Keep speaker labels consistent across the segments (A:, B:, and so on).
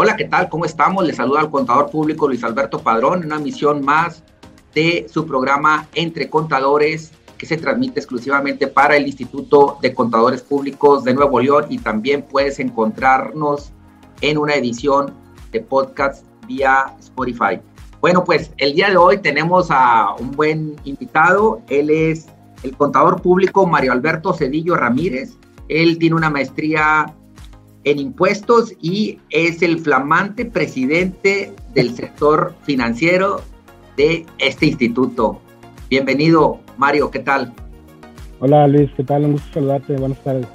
A: Hola, ¿qué tal? ¿Cómo estamos? Les saluda al contador público Luis Alberto Padrón una misión más de su programa Entre Contadores que se transmite exclusivamente para el Instituto de Contadores Públicos de Nuevo León y también puedes encontrarnos en una edición de podcast vía Spotify. Bueno, pues el día de hoy tenemos a un buen invitado. Él es el contador público Mario Alberto Cedillo Ramírez. Él tiene una maestría en impuestos y es el flamante presidente del sector financiero de este instituto. Bienvenido, Mario, ¿qué tal?
B: Hola Luis, ¿qué tal? Un gusto saludarte, buenas tardes.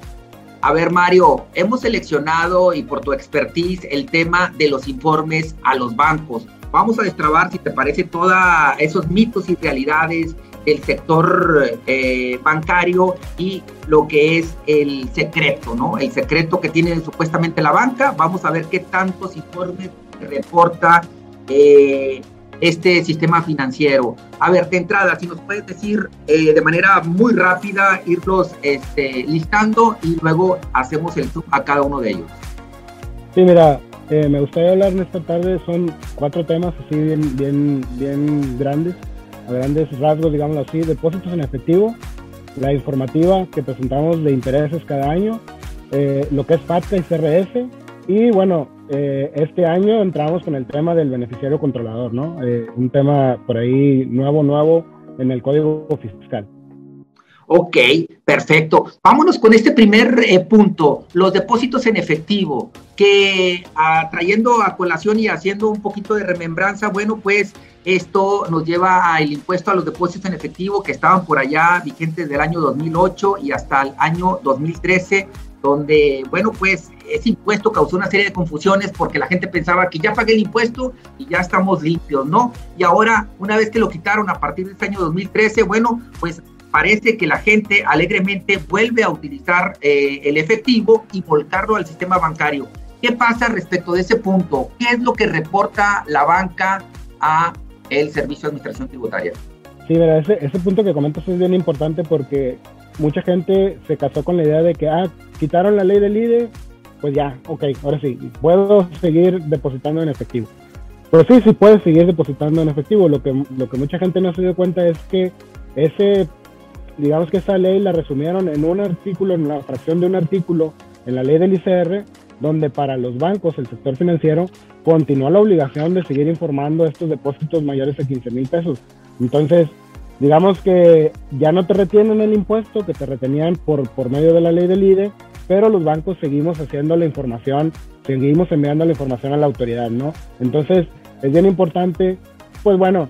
A: A ver, Mario, hemos seleccionado y por tu expertise el tema de los informes a los bancos. Vamos a destrabar, si te parece, todos esos mitos y realidades del sector eh, bancario y lo que es el secreto, ¿no? El secreto que tiene supuestamente la banca. Vamos a ver qué tantos informes reporta eh, este sistema financiero. A ver, de entrada, si nos puedes decir eh, de manera muy rápida, irlos este, listando y luego hacemos el zoom a cada uno de ellos.
B: Sí, mira, me gustaría hablar en esta tarde, son cuatro temas así bien, bien, bien grandes a grandes rasgos, digamos así, depósitos en efectivo, la informativa que presentamos de intereses cada año, eh, lo que es FATCA y CRS, y bueno, eh, este año entramos con el tema del beneficiario controlador, ¿no? Eh, un tema por ahí nuevo, nuevo en el código fiscal.
A: Ok, perfecto. Vámonos con este primer punto, los depósitos en efectivo, que ah, trayendo a colación y haciendo un poquito de remembranza, bueno, pues esto nos lleva al impuesto a los depósitos en efectivo que estaban por allá vigentes del año 2008 y hasta el año 2013, donde, bueno, pues ese impuesto causó una serie de confusiones porque la gente pensaba que ya pagué el impuesto y ya estamos limpios, ¿no? Y ahora, una vez que lo quitaron a partir de este año 2013, bueno, pues parece que la gente alegremente vuelve a utilizar eh, el efectivo y volcarlo al sistema bancario. ¿Qué pasa respecto de ese punto? ¿Qué es lo que reporta la banca a el Servicio de Administración Tributaria.
B: Sí, mira, ese, ese punto que comentas es bien importante porque mucha gente se casó con la idea de que, ah, quitaron la ley del IDE, pues ya, ok, ahora sí, puedo seguir depositando en efectivo. Pero sí, sí puedes seguir depositando en efectivo. Lo que, lo que mucha gente no se dio cuenta es que ese, digamos que esa ley la resumieron en un artículo, en la fracción de un artículo en la ley del ICR, donde para los bancos, el sector financiero, continúa la obligación de seguir informando estos depósitos mayores a 15 mil pesos. Entonces, digamos que ya no te retienen el impuesto que te retenían por, por medio de la ley del IDE, pero los bancos seguimos haciendo la información, seguimos enviando la información a la autoridad, ¿no? Entonces, es bien importante, pues bueno,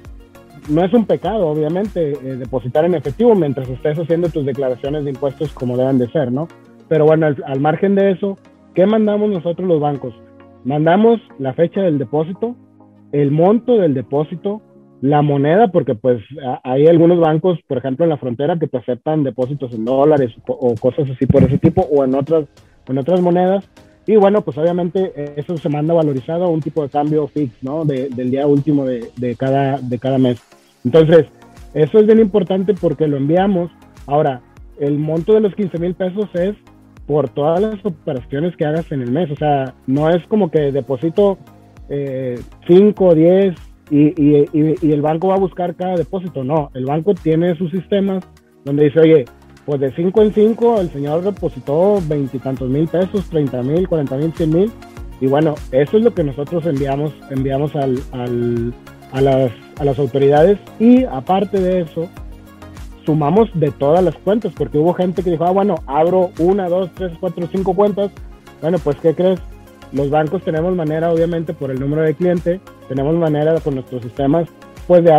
B: no es un pecado, obviamente, eh, depositar en efectivo mientras estés haciendo tus declaraciones de impuestos como deben de ser, ¿no? Pero bueno, al margen de eso, ¿qué mandamos nosotros los bancos? mandamos la fecha del depósito, el monto del depósito, la moneda, porque pues hay algunos bancos, por ejemplo, en la frontera que te aceptan depósitos en dólares o cosas así por ese tipo o en otras, en otras monedas. Y bueno, pues obviamente eso se manda valorizado a un tipo de cambio fix, ¿no? del día último de, de, cada, de cada mes. Entonces, eso es bien importante porque lo enviamos. Ahora, el monto de los 15 mil pesos es por todas las operaciones que hagas en el mes. O sea, no es como que deposito 5, eh, 10 y, el banco va a buscar cada depósito. No, el banco tiene sus sistemas donde dice, oye, pues de 5 en 5 el señor depositó veintitantos mil pesos, 30 mil, 40 mil, 100 mil. Y bueno, eso es lo que nosotros enviamos, enviamos al, a, las, a las autoridades. Y aparte de eso, sumamos de todas las cuentas, porque hubo gente que dijo, ah, bueno, abro una, dos, tres, cuatro, cinco cuentas. Bueno, pues, ¿qué crees? Los bancos tenemos manera, obviamente, por el número de cliente, tenemos manera con nuestros sistemas, pues, de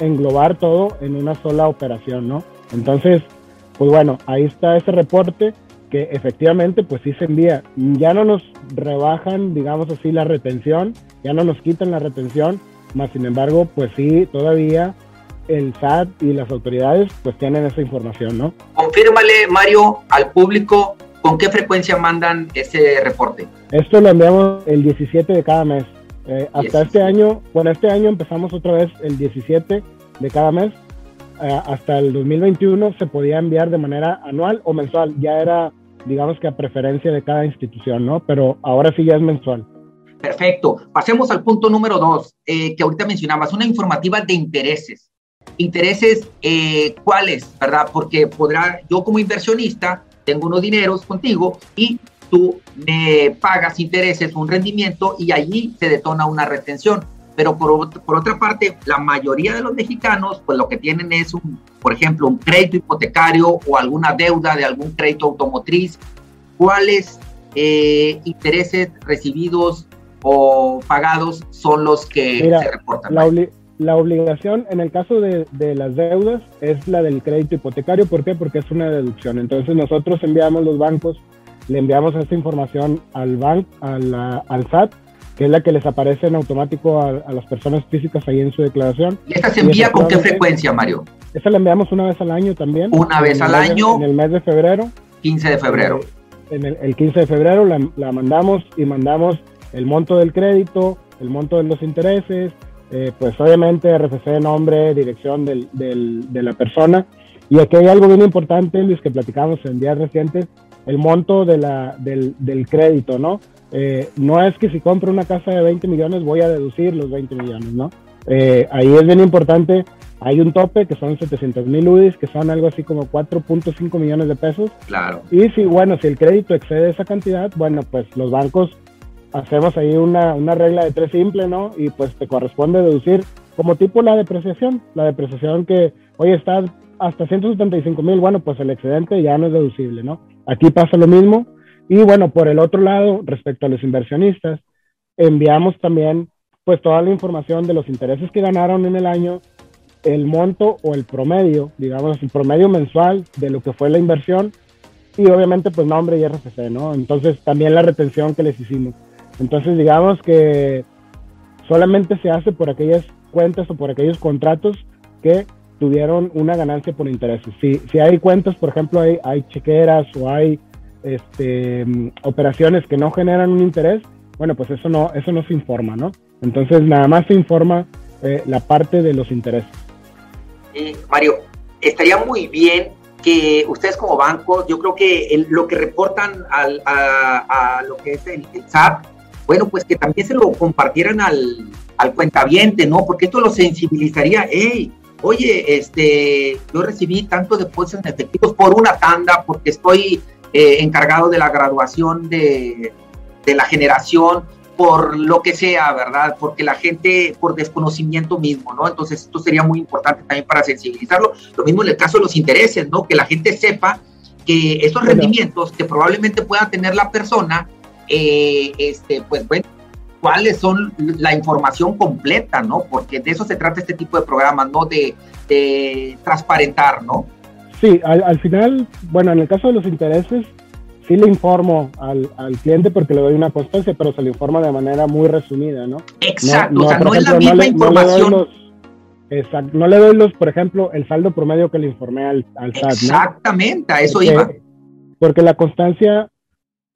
B: englobar, todo en una sola operación, ¿no? Entonces, pues bueno, ahí está ese reporte que efectivamente, pues sí se envía. Ya no nos rebajan, digamos así, la retención, ya no nos quitan la retención, más sin embargo, pues sí, todavía el SAT y las autoridades pues tienen esa información, ¿no?
A: Confírmale, Mario, al público con qué frecuencia mandan ese reporte.
B: Esto lo enviamos el 17 de cada mes. Eh, hasta este año, bueno, este año empezamos otra vez el 17 de cada mes. Eh, hasta el 2021 se podía enviar de manera anual o mensual. Ya era, digamos que a preferencia de cada institución, ¿no? Pero ahora sí ya es mensual.
A: Perfecto. Pasemos al punto número dos, eh, que ahorita mencionabas, una informativa de intereses. Intereses, eh, ¿cuáles? ¿Verdad? Porque podrá, yo como inversionista, tengo unos dineros contigo y tú me pagas intereses, un rendimiento y allí se detona una retención. Pero por, por, otra parte, la mayoría de los mexicanos, pues lo que tienen es, un, por ejemplo, un crédito hipotecario o alguna deuda de algún crédito automotriz. ¿Cuáles eh, intereses recibidos o pagados son los que se reportan?
B: La, la, obligación en el caso de, de, las deudas es la del crédito hipotecario. ¿Por qué? Porque es una deducción. Entonces nosotros enviamos los bancos, le enviamos esta información al banco, al SAT que es la que les aparece en automático a, las personas físicas ahí en su declaración.
A: ¿Y esta se envía con qué frecuencia, Mario?
B: Esta la enviamos una vez al año también.
A: Una vez al año.
B: en el mes de febrero.
A: 15 de febrero.
B: En el, el 15 de febrero la, la, mandamos y mandamos el monto del crédito, el monto de los intereses, eh, pues obviamente RFC, nombre, dirección del, del, de la persona. Y aquí hay algo bien importante, Luis, que platicamos en días recientes, el monto de la, del, del crédito, ¿no? Eh, no es que si compro una casa de 20 millones voy a deducir los 20 millones, ¿no? Eh, ahí es bien importante, hay un tope que son 700 mil UDIs, que son algo así como 4.5 millones de pesos.
A: Claro.
B: Y si, bueno, si el crédito excede esa cantidad, bueno, pues los bancos hacemos ahí una, una regla de tres simple, ¿no? Y pues te corresponde deducir como tipo la depreciación, la depreciación que, hoy está hasta 175 mil, bueno, pues el excedente ya no es deducible, ¿no? Aquí pasa lo mismo, y bueno, por el otro lado, respecto a los inversionistas, enviamos también pues toda la información de los intereses que ganaron en el año, el monto o el promedio, digamos, el promedio mensual de lo que fue la inversión y obviamente pues nombre y RFC, ¿no? Entonces también la retención que les hicimos. Entonces digamos que solamente se hace por aquellas cuentas o por aquellos contratos que tuvieron una ganancia por intereses. Si, si hay cuentas, por ejemplo, hay, hay chequeras o hay este, operaciones que no generan un interés, bueno, pues eso no, eso no se informa, ¿no? Entonces nada más se informa eh, la parte de los intereses.
A: Mario, estaría muy bien que ustedes como banco, yo creo que lo que reportan al, a, lo que es el, SAT, bueno, pues que también se lo compartieran al, al cuentaviente, ¿no? Porque esto lo sensibilizaría, hey, oye, este, yo recibí tanto depósitos en efectivos por una tanda porque estoy eh, encargado de la graduación de, de, la generación, por lo que sea, ¿verdad? Porque la gente, por desconocimiento mismo, ¿no? Entonces, esto sería muy importante también para sensibilizarlo. Lo mismo en el caso de los intereses, ¿no? Que la gente sepa que estos rendimientos que probablemente pueda tener la persona, eh, este, pues bueno, cuáles son la información completa, ¿no? Porque de eso se trata este tipo de programas, ¿no? De, de transparentar, ¿no?
B: Sí, al, al, final, bueno, en el caso de los intereses, sí le informo al, al, cliente porque le doy una constancia, pero se le informa de manera muy resumida, ¿no?
A: Exacto, no, no, o sea, no es la misma no le, información.
B: No le, los, exacto, no le doy los, por ejemplo, el saldo promedio que le informé al, al SAT,
A: Exactamente, a eso
B: porque,
A: iba.
B: Porque la constancia,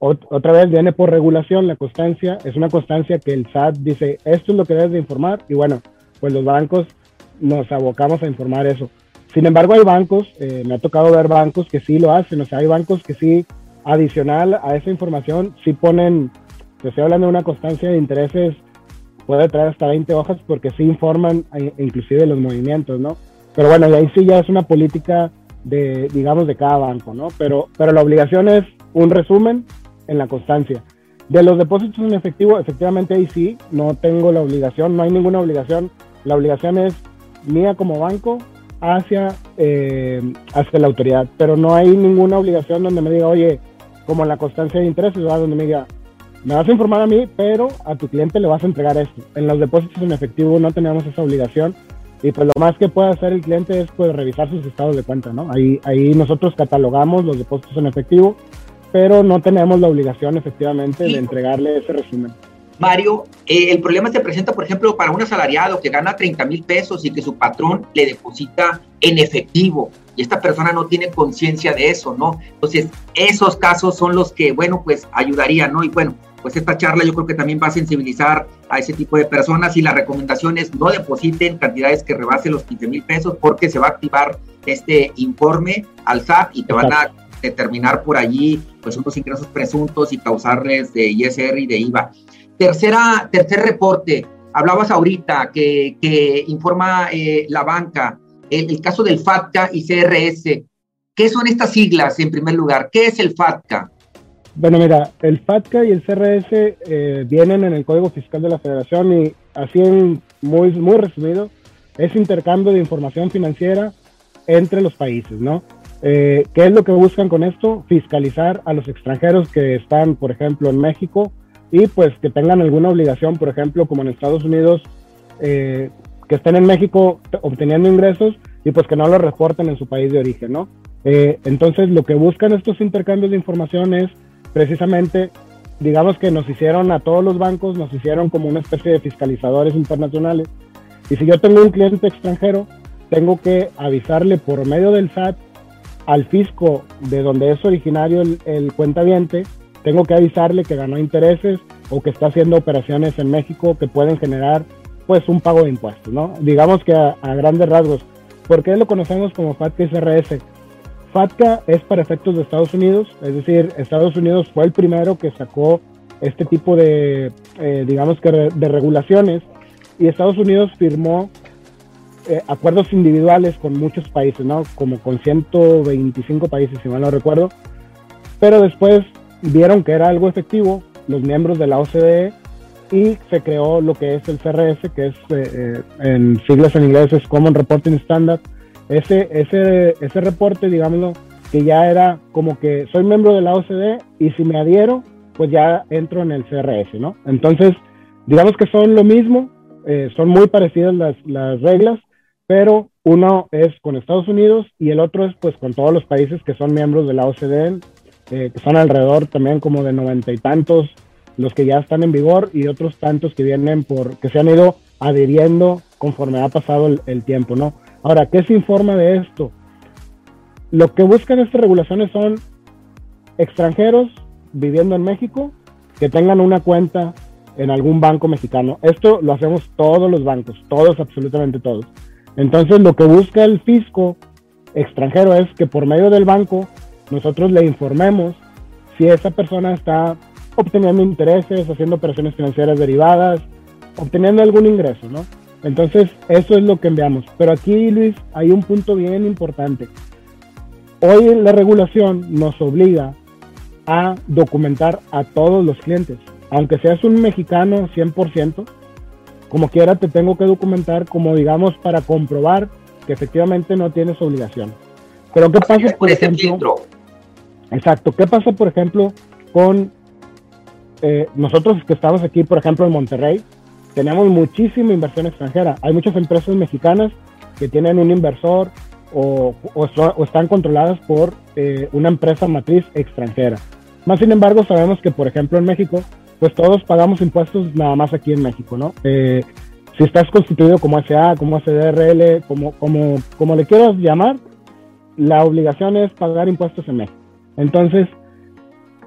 B: otra vez viene por regulación, la constancia es una constancia que el SAT dice, esto es lo que debes de informar, y bueno, pues los bancos nos abocamos a informar eso sin embargo, hay bancos, eh, me ha tocado ver bancos que sí lo hacen, o sea, hay bancos que sí, adicional a esa información, sí ponen, te estoy hablando de una constancia de intereses, puede traer hasta 20 hojas porque sí informan eh, inclusive los movimientos, ¿no? Pero bueno, y ahí sí ya es una política de, digamos, de cada banco, ¿no? Pero, pero la obligación es un resumen en la constancia. De los depósitos en efectivo, efectivamente ahí sí, no tengo la obligación, no hay ninguna obligación. La obligación es mía como banco hacia, eh, hacia la autoridad, pero no hay ninguna obligación donde me diga, oye, como la constancia de intereses, ¿verdad? donde me diga, me vas a informar a mí, pero a tu cliente le vas a entregar esto. En los depósitos en efectivo no tenemos esa obligación y pues lo más que puede hacer el cliente es pues revisar sus estados de cuenta, ¿no? Ahí, ahí nosotros catalogamos los depósitos en efectivo, pero no tenemos la obligación efectivamente de entregarle ese resumen.
A: Mario, eh, el problema se presenta, por ejemplo, para un asalariado que gana 30 mil pesos y que su patrón le deposita en efectivo y esta persona no tiene conciencia de eso, ¿no? Entonces, esos casos son los que, bueno, pues ayudarían, ¿no? Y bueno, pues esta charla yo creo que también va a sensibilizar a ese tipo de personas y la recomendación es no depositen cantidades que rebasen los 15 mil pesos porque se va a activar este informe al SAT y te van a determinar por allí pues unos ingresos presuntos y causarles de ISR y de IVA. tercera, tercer reporte, hablabas ahorita que, que informa eh, la banca, el, caso del FATCA y CRS. ¿Qué son estas siglas en primer lugar? ¿Qué es el FATCA?
B: Bueno, mira, el FATCA y el CRS eh, vienen en el Código Fiscal de la Federación y así en muy, muy resumido, es intercambio de información financiera entre los países, ¿no? Eh, ¿Qué es lo que buscan con esto? Fiscalizar a los extranjeros que están, por ejemplo, en México y pues que tengan alguna obligación, por ejemplo, como en Estados Unidos, eh, que estén en México obteniendo ingresos y pues que no lo reporten en su país de origen, ¿no? Eh, entonces lo que buscan estos intercambios de información es precisamente, digamos que nos hicieron a todos los bancos, nos hicieron como una especie de fiscalizadores internacionales. Y si yo tengo un cliente extranjero, tengo que avisarle por medio del SAT al fisco de donde es originario el, el cuentaviente, tengo que avisarle que ganó intereses o que está haciendo operaciones en México que pueden generar pues un pago de impuestos, ¿no? Digamos que a, grandes rasgos. ¿Por qué lo conocemos como FATCA y? FATCA es para efectos de Estados Unidos, es decir, Estados Unidos fue el primero que sacó este tipo de, eh, digamos que de regulaciones y Estados Unidos firmó eh, acuerdos individuales con muchos países, ¿no? Como con 125 países, si mal no recuerdo. Pero después vieron que era algo efectivo los miembros de la OCDE y se creó lo que es el CRS, que es eh, eh, en siglas en inglés es Common Reporting Standard. Ese, ese, ese reporte, digámoslo, que ya era como que soy miembro de la OCDE y si me adhiero, pues ya entro en el CRS, ¿no? Entonces, digamos que son lo mismo, son muy parecidas las, las reglas, pero uno es con Estados Unidos y el otro es pues con todos los países que son miembros de la OCDE, eh, que son alrededor también como de noventa y tantos los que ya están en vigor y otros tantos que vienen por, que se han ido adhiriendo conforme ha pasado el, tiempo, ¿no? Ahora, ¿qué se informa de esto? Lo que buscan estas regulaciones son extranjeros viviendo en México que tengan una cuenta en algún banco mexicano. Esto lo hacemos todos los bancos, todos, absolutamente todos. Entonces lo que busca el fisco extranjero es que por medio del banco nosotros le informemos si esa persona está obteniendo intereses, haciendo operaciones financieras derivadas, obteniendo algún ingreso, ¿no? Entonces, eso es lo que enviamos. Pero aquí, Luis, hay un punto bien importante. Hoy la regulación nos obliga a documentar a todos los clientes. Aunque seas un mexicano 100%, como quiera te tengo que documentar como digamos para comprobar que efectivamente no tienes obligación. Pero ¿qué pasa por ejemplo? Exacto, ¿qué pasa por ejemplo con eh, nosotros que estamos aquí, por ejemplo, en Monterrey? Tenemos muchísima inversión extranjera. Hay muchas empresas mexicanas que tienen un inversor o, o, están controladas por eh, una empresa matriz extranjera. Más sin embargo, sabemos que, por ejemplo, en México pues todos pagamos impuestos nada más aquí en México, ¿no? Eh, si estás constituido como SA, como SDRL, como, como, como le quieras llamar, la obligación es pagar impuestos en México. Entonces,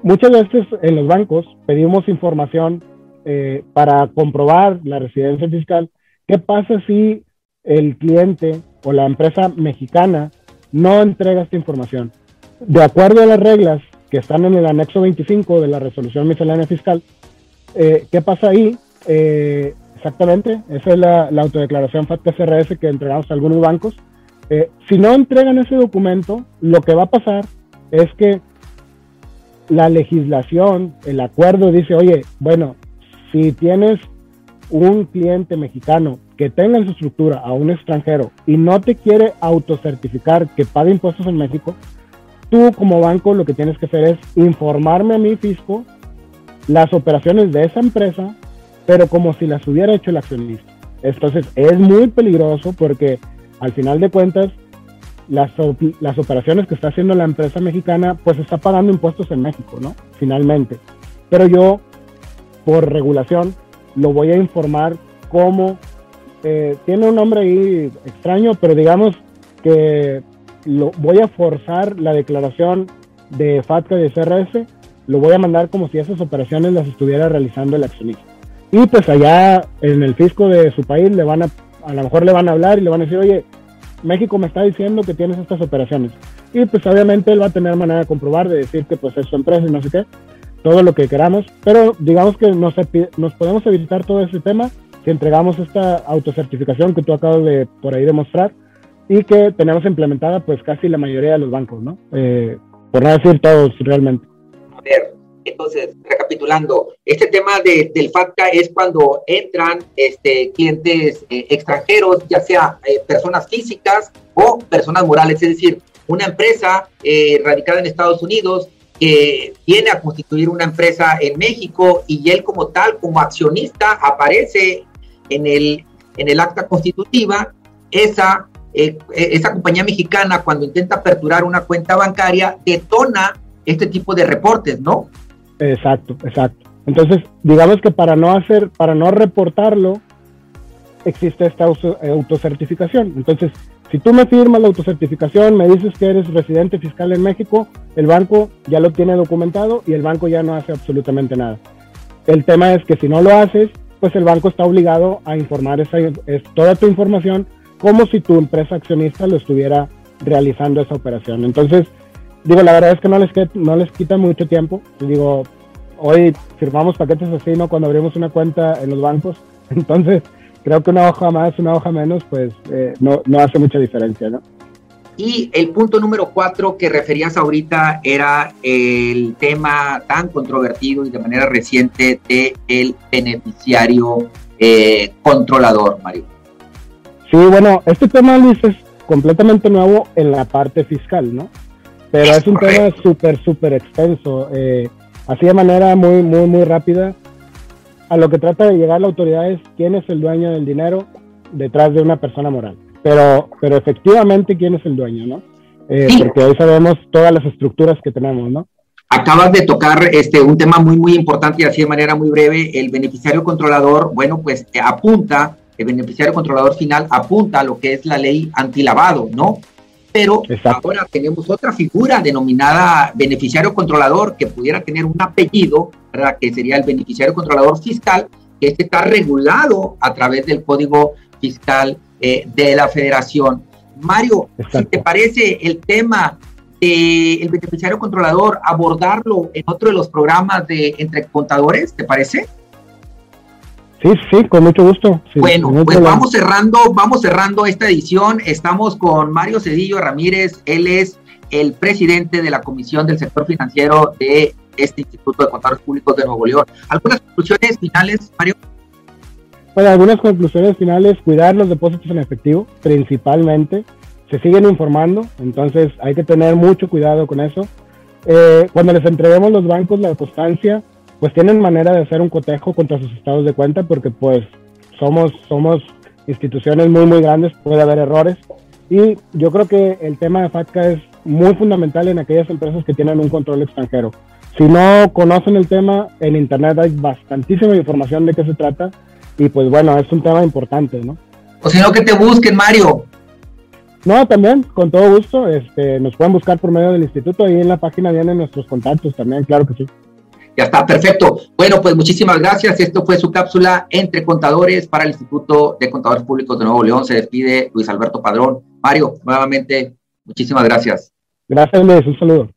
B: muchas veces en los bancos pedimos información eh, para comprobar la residencia fiscal. ¿Qué pasa si el cliente o la empresa mexicana no entrega esta información? De acuerdo a las reglas que están en el anexo 25 de la resolución miscelánea fiscal, eh, ¿Qué pasa ahí? Eh, exactamente, esa es la, autodeclaración FATCA-CRS que entregamos a algunos bancos. Eh, si no entregan ese documento, lo que va a pasar es que la legislación, el acuerdo dice, oye, bueno, si tienes un cliente mexicano que tenga en su estructura a un extranjero y no te quiere autocertificar que pague impuestos en México, tú como banco lo que tienes que hacer es informarme a mi fisco las operaciones de esa empresa, pero como si las hubiera hecho el accionista. Entonces es muy peligroso porque al final de cuentas las, las operaciones que está haciendo la empresa mexicana pues está pagando impuestos en México, ¿no? Finalmente. Pero yo, por regulación, lo voy a informar como, eh, tiene un nombre ahí extraño, pero digamos que lo, voy a forzar la declaración de FATCA y de CRS lo voy a mandar como si esas operaciones las estuviera realizando el accionista. Y pues allá en el fisco de su país le van a, a lo mejor le van a hablar y le van a decir, oye, México me está diciendo que tienes estas operaciones. Y pues obviamente él va a tener manera de comprobar, de decir que pues es su empresa y no sé qué. todo lo que queramos, pero digamos que nos, nos podemos evitar todo ese tema si entregamos esta autocertificación que tú acabas de por ahí demostrar y que tenemos implementada pues casi la mayoría de los bancos, ¿no? Eh, por no decir todos realmente.
A: Entonces, recapitulando, este tema de, del FATCA es cuando entran este, clientes eh, extranjeros, ya sea eh, personas físicas o personas morales, es decir, una empresa radicada en Estados Unidos que viene a constituir una empresa en México y él como tal, como accionista, aparece en el, en el acta constitutiva, esa eh, esa compañía mexicana cuando intenta aperturar una cuenta bancaria detona este tipo de reportes, ¿no?
B: Exacto, exacto. Entonces, digamos que para no hacer, para no reportarlo, existe esta autocertificación. Entonces, si tú me firmas la autocertificación, me dices que eres residente fiscal en México, el banco ya lo tiene documentado y el banco ya no hace absolutamente nada. El tema es que si no lo haces, pues el banco está obligado a informar toda tu información como si tu empresa accionista lo estuviera realizando esa operación. Entonces, digo, la verdad es que no les, no les quita mucho tiempo. Digo, hoy firmamos paquetes así, ¿no? Cuando abrimos una cuenta en los bancos. Entonces, creo que una hoja más, una hoja menos, pues eh, no, no hace mucha diferencia, ¿no?
A: Y el punto número cuatro que referías ahorita era el tema tan controvertido y de manera reciente de el beneficiario eh, controlador, Mario.
B: Sí, bueno, este tema, Luis, es completamente nuevo en la parte fiscal, ¿no? Pero es, un tema súper, súper extenso. Eh, así de manera muy, muy, muy rápida, a lo que trata de llegar la autoridad es quién es el dueño del dinero detrás de una persona moral. Pero, pero efectivamente, quién es el dueño, ¿no? Eh, porque hoy sabemos todas las estructuras que tenemos, ¿no?
A: Acabas de tocar este, un tema muy, muy importante y así de manera muy breve. El beneficiario controlador, bueno, pues apunta el beneficiario controlador final apunta a lo que es la ley antilavado, ¿no? Pero ahora tenemos otra figura denominada beneficiario controlador que pudiera tener un apellido, ¿verdad? Que sería el beneficiario controlador fiscal, que este está regulado a través del Código Fiscal eh, de la Federación. Mario, si te parece el tema del beneficiario controlador, abordarlo en otro de los programas de entre contadores, ¿te parece?
B: Sí, sí, con mucho gusto.
A: bueno, pues vamos cerrando, vamos cerrando esta edición. Estamos con Mario Cedillo Ramírez, él es el presidente de la Comisión del Sector Financiero de este Instituto de Contadores Públicos de Nuevo León. ¿Algunas conclusiones finales, Mario?
B: Bueno, algunas conclusiones finales, cuidar los depósitos en efectivo, principalmente. Se siguen informando, entonces hay que tener mucho cuidado con eso. Eh, cuando les entreguemos los bancos la constancia, pues tienen manera de hacer un cotejo contra sus estados de cuenta porque pues somos, somos instituciones muy, muy grandes, puede haber errores. Y yo creo que el tema de FATCA es muy fundamental en aquellas empresas que tienen un control extranjero. Si no conocen el tema, en Internet hay bastantísima información de qué se trata y pues bueno, es un tema importante, ¿no?
A: O si no, que te busquen, Mario.
B: No, también, con todo gusto, este, nos pueden buscar por medio del instituto, ahí en la página vienen nuestros contactos también, claro que sí.
A: Ya está, perfecto. Bueno, pues muchísimas gracias. Esto fue su cápsula entre contadores para el Instituto de Contadores Públicos de Nuevo León. Se despide Luis Alberto Padrón. Mario, nuevamente, muchísimas gracias.
B: Gracias, Luis. Un saludo.